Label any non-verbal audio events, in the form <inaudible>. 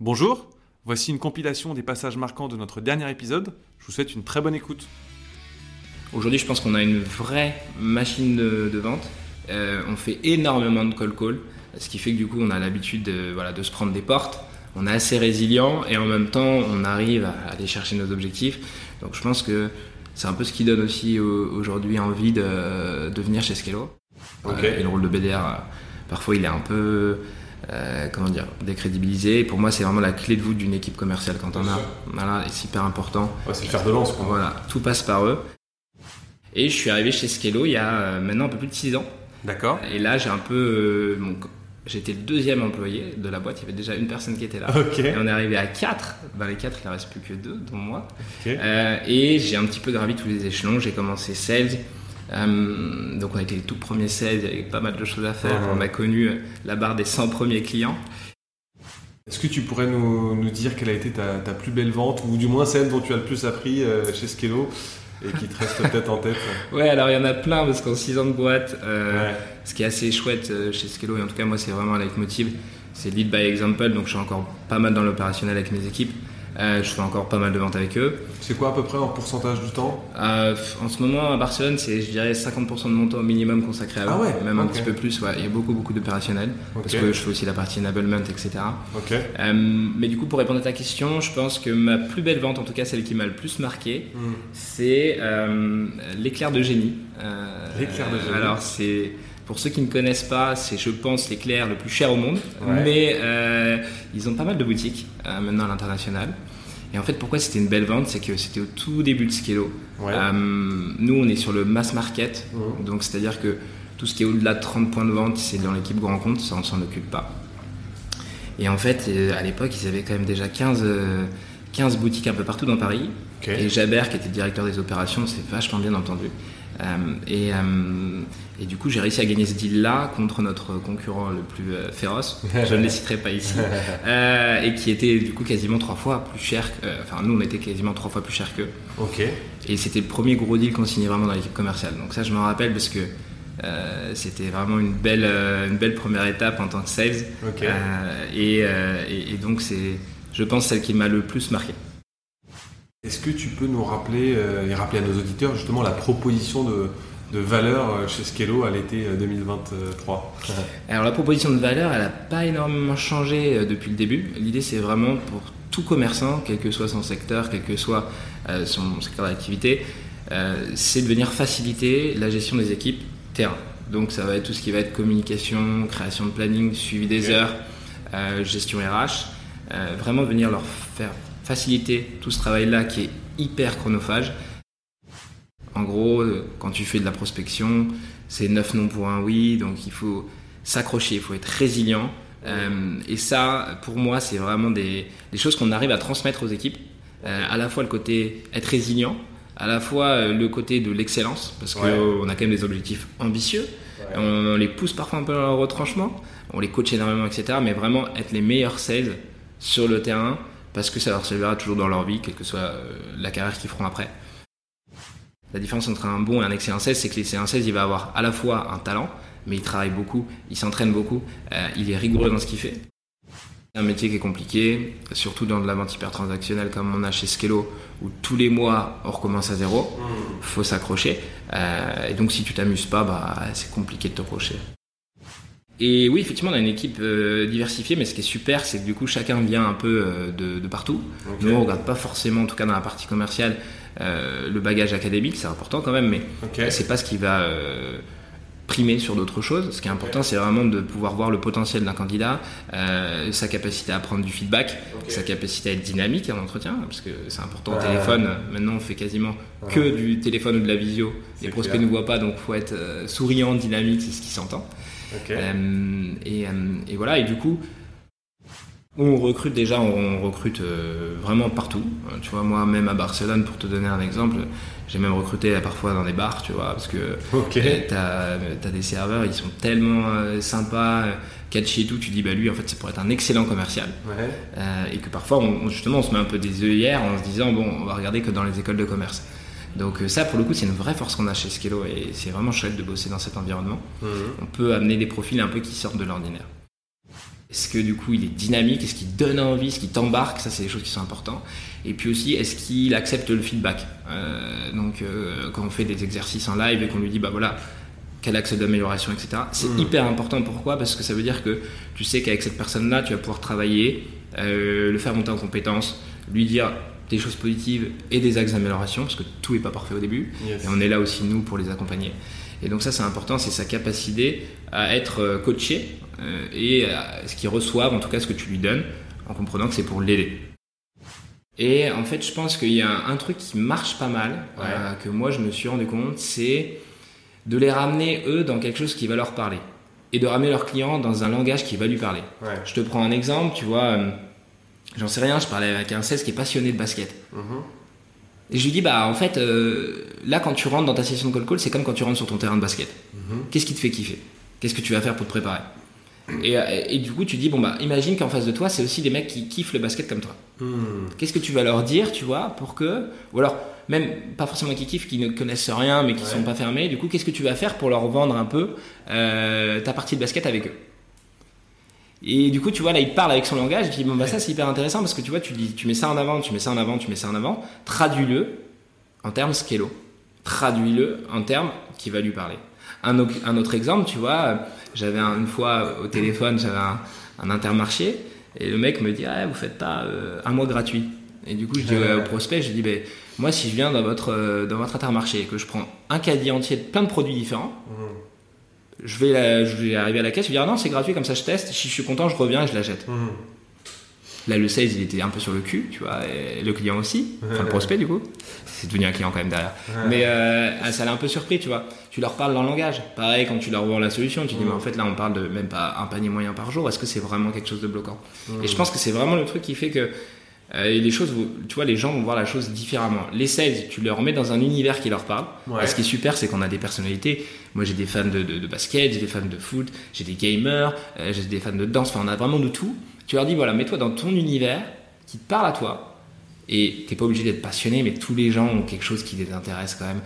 Bonjour, voici une compilation des passages marquants de notre dernier épisode. Je vous souhaite une très bonne écoute. Aujourd'hui, je pense qu'on a une vraie machine de, de vente. Euh, on fait énormément de call call, ce qui fait que du coup, on a l'habitude de, voilà, de se prendre des portes. On est assez résilient et en même temps, on arrive à aller chercher nos objectifs. Donc, je pense que c'est un peu ce qui donne aussi au- aujourd'hui envie de, de venir chez Skello. Euh, et le rôle de BDR, euh, parfois, il est un peu euh, comment dire, décrédibilisé. Et pour moi, c'est vraiment la clé de voûte d'une équipe commerciale quand on a. Voilà, c'est hyper important. c'est le fer de lance, Voilà, tout passe par eux. Et je suis arrivé chez Skello il y a euh, maintenant un peu plus de 6 ans. D'accord. Et là, j'ai un peu. euh, J'étais le deuxième employé de la boîte, il y avait déjà une personne qui était là. Ok. Et on est arrivé à 4. Dans les 4, il ne reste plus que 2, dont moi. Ok. Euh, et j'ai un petit peu gravi tous les échelons. J'ai commencé sales. Euh, donc on a été les tout premiers sales, il y avait pas mal de choses à faire. On a connu la barre des 100 premiers clients. Est-ce que tu pourrais nous, nous dire quelle a été ta, ta plus belle vente, ou du moins celle dont tu as le plus appris euh, chez Skello et qui te reste <laughs> peut-être en tête Ouais, alors il y en a plein parce qu'en 6 ans de boîte, euh, Ouais. Ce qui est assez chouette chez Skello, et en tout cas moi c'est vraiment un leitmotiv, c'est lead by example, donc je suis encore pas mal dans l'opérationnel avec mes équipes, Euh, je fais encore pas mal de ventes avec eux. C'est quoi à peu près en pourcentage du temps? Euh, en ce moment à Barcelone c'est je dirais 50% de mon temps minimum consacré à eux, Ah ouais, même un petit peu plus, ouais. il y a beaucoup beaucoup d'opérationnel, parce que je fais aussi la partie enablement, etc. Ok. Euh, mais du coup pour répondre à ta question, je pense que ma plus belle vente, en tout cas celle qui m'a le plus marqué, Hmm. c'est l'éclair de génie. L'éclair de génie. Alors, c'est pour ceux qui ne connaissent pas, c'est je pense l'éclair le plus cher au monde. Ouais. Mais euh, ils ont pas mal de boutiques euh, maintenant à l'international. Et en fait, pourquoi c'était une belle vente C'est que c'était au tout début de Skello. Ouais. Euh, nous, on est sur le mass market. Mhm. Donc, c'est-à-dire que tout ce qui est au-delà de 30 points de vente, c'est dans l'équipe grand compte. Ça, on s'en occupe pas. Et en fait, euh, à l'époque, ils avaient quand même déjà 15, euh, 15 boutiques un peu partout dans Paris. Et Jaber, qui était directeur des opérations, c'est vachement bien entendu. Euh, et, euh, et du coup, j'ai réussi à gagner ce deal-là contre notre concurrent le plus euh, féroce. Je ne les citerai pas ici. <laughs> Et qui était du coup quasiment trois fois plus cher. Enfin, nous, on était quasiment trois fois plus cher qu'eux. Ok. Et c'était le premier gros deal qu'on signait vraiment dans l'équipe commerciale. Donc ça, je m'en rappelle parce que euh, c'était vraiment une belle, euh, une belle première étape en tant que sales. Ok. Euh, et, euh, et- et donc, c'est, je pense, celle qui m'a le plus marqué. Est-ce que tu peux nous rappeler euh, et rappeler à nos auditeurs justement la proposition de, de valeur euh, chez Skello à l'été euh, 2023 <laughs> Alors la proposition de valeur, elle n'a pas énormément changé euh, depuis le début. L'idée, c'est vraiment pour tout commerçant, quel que soit son secteur, quel que soit euh, son secteur d'activité, euh, c'est de venir faciliter la gestion des équipes terrain. Donc ça va être tout ce qui va être communication, création de planning, suivi des heures, euh, gestion RH, euh, vraiment venir leur faire faciliter tout ce travail-là qui est hyper chronophage. En gros, euh, quand tu fais de la prospection, c'est 9 non pour un oui, donc il faut s'accrocher, il faut être résilient. Euh, et ça, pour moi, c'est vraiment des, des choses qu'on arrive à transmettre aux équipes. Euh, à la fois le côté être résilient, à la fois le côté de l'excellence, parce qu'on Ouais. a quand même des objectifs ambitieux. On, on les pousse parfois un peu dans le retranchement, on les coach énormément, etc. Mais vraiment être les meilleurs sales sur le terrain, parce que ça leur servira toujours dans leur vie, quelle que soit euh, la carrière qu'ils feront après. La différence entre un bon et un excellent sales, c'est que l'excellent sales, il va avoir à la fois un talent, mais il travaille beaucoup, il s'entraîne beaucoup, euh, il est rigoureux dans ce qu'il fait. C'est un métier qui est compliqué, surtout dans de la vente hyper transactionnelle comme on a chez Skello, où tous les mois on recommence à zéro, faut s'accrocher. Euh, et donc si tu t'amuses pas, bah, c'est compliqué de te crocher. Et oui, effectivement, on a une équipe euh, diversifiée, mais ce qui est super, c'est que du coup, chacun vient un peu euh, de, de partout. Nous, on regarde pas forcément, en tout cas dans la partie commerciale, euh, le bagage académique, c'est important quand même, mais Ok. c'est pas ce qui va primer sur d'autres choses. Ce qui est important, c'est vraiment de pouvoir voir le potentiel d'un candidat, euh, sa capacité à prendre du feedback, sa capacité à être dynamique en entretien, parce que c'est important au téléphone. Maintenant, on fait quasiment que du téléphone ou de la visio. Les prospects clair. ne voient pas, donc faut être euh, souriant, dynamique, c'est ce qui s'entend. Euh, et, et voilà, et du coup, on recrute déjà, on recrute vraiment partout. Tu vois, moi, même à Barcelone, pour te donner un exemple, j'ai même recruté parfois dans des bars, tu vois, parce que Ok. euh, t'as as des serveurs, ils sont tellement euh, sympas, euh, catchy et tout, tu dis, bah lui, en fait, c'est pour être un excellent commercial. Ouais. Euh, et que parfois, on, justement, on se met un peu des œillères en se disant, bon, on va regarder que dans les écoles de commerce. Donc ça, pour le coup, c'est une vraie force qu'on a chez Skello et c'est vraiment chouette de bosser dans cet environnement. Mhm. On peut amener des profils un peu qui sortent de l'ordinaire. Est-ce que du coup il est dynamique? Est-ce qu'il donne envie? Est-ce qu'il t'embarque? Ça, c'est des choses qui sont importantes. Et puis aussi, est-ce qu'il accepte le feedback? Euh, Donc, euh, quand on fait des exercices en live et qu'on lui dit, bah voilà, quel axe d'amélioration, etc. C'est Mm. hyper important. Pourquoi? Parce que ça veut dire que tu sais qu'avec cette personne-là, tu vas pouvoir travailler, euh, le faire monter en compétences, lui dire des choses positives et des axes d'amélioration, parce que tout n'est pas parfait au début. Yes. Et on est là aussi, nous, pour les accompagner. Et donc ça, c'est important, c'est sa capacité à être euh, coaché euh, et à ce qu'il reçoive, en tout cas ce que tu lui donnes, en comprenant que c'est pour l'aider. Et en fait, je pense qu'il y a un truc qui marche pas mal, Ouais. euh, que moi je me suis rendu compte, c'est de les ramener, eux, dans quelque chose qui va leur parler. Et de ramener leur client dans un langage qui va lui parler. Ouais. Je te prends un exemple, tu vois, euh, j'en sais rien, je parlais avec un 16 qui est passionné de basket. Mhm. Et je lui dis, bah en fait, euh, là quand tu rentres dans ta session de call call, c'est comme quand tu rentres sur ton terrain de basket. Mhm. Qu'est-ce qui te fait kiffer? Qu'est-ce que tu vas faire pour te préparer? Et, euh, et du coup, tu dis, bon bah imagine qu'en face de toi, c'est aussi des mecs qui kiffent le basket comme toi. Hmm. Qu'est-ce que tu vas leur dire, tu vois, pour que. Ou alors, même pas forcément qui kiffent, qui ne connaissent rien, mais qui Ouais. sont pas fermés. Du coup, qu'est-ce que tu vas faire pour leur vendre un peu euh, ta partie de basket avec eux? Et du coup, tu vois, là, il parle avec son langage. Et puis, bon, bah, ça, c'est hyper intéressant parce que tu vois, tu, dis, tu mets ça en avant, tu mets ça en avant, tu mets ça en avant. Traduis-le en termes scalo. Traduis-le en termes qui va lui parler. Un, au- un autre exemple, tu vois, j'avais un- une fois au téléphone, j'avais un, un intermarché et le mec me dit ah, vous faites pas euh, un mois gratuit. Et du coup, je dis Ouais. au prospect, je dis ben, moi, si je viens dans votre, euh, dans votre intermarché et que je prends un caddie entier de plein de produits différents. Je vais, la- je vais arriver à la caisse, je vais dire ah non, c'est gratuit, comme ça je teste, si je suis content, je reviens et je la jette. Mhm. Là, le sales, il était un peu sur le cul, tu vois, et le client aussi, enfin le prospect du coup. C'est devenu un client quand même derrière. Mais euh, ça l'a un peu surpris, tu vois. Tu leur parles dans le langage. Pareil, quand tu leur vends la solution, tu dis, mais en fait, là, on parle de même pas un panier moyen par jour. Est-ce que c'est vraiment quelque chose de bloquant? Mhm. Et je pense que c'est vraiment le truc qui fait que euh, les choses, tu vois, les gens vont voir la chose différemment. Les sales, tu leur mets dans un univers qui leur parle. Ouais. Et ce qui est super, c'est qu'on a des personnalités. Moi, j'ai des fans de, de- de basket, j'ai des fans de foot, j'ai des gamers, euh, j'ai des fans de danse. Enfin, on a vraiment de tout. Tu leur dis, voilà, mets-toi dans ton univers qui te parle à toi. Et t'es pas obligé d'être passionné, mais tous les gens ont quelque chose qui les intéresse quand même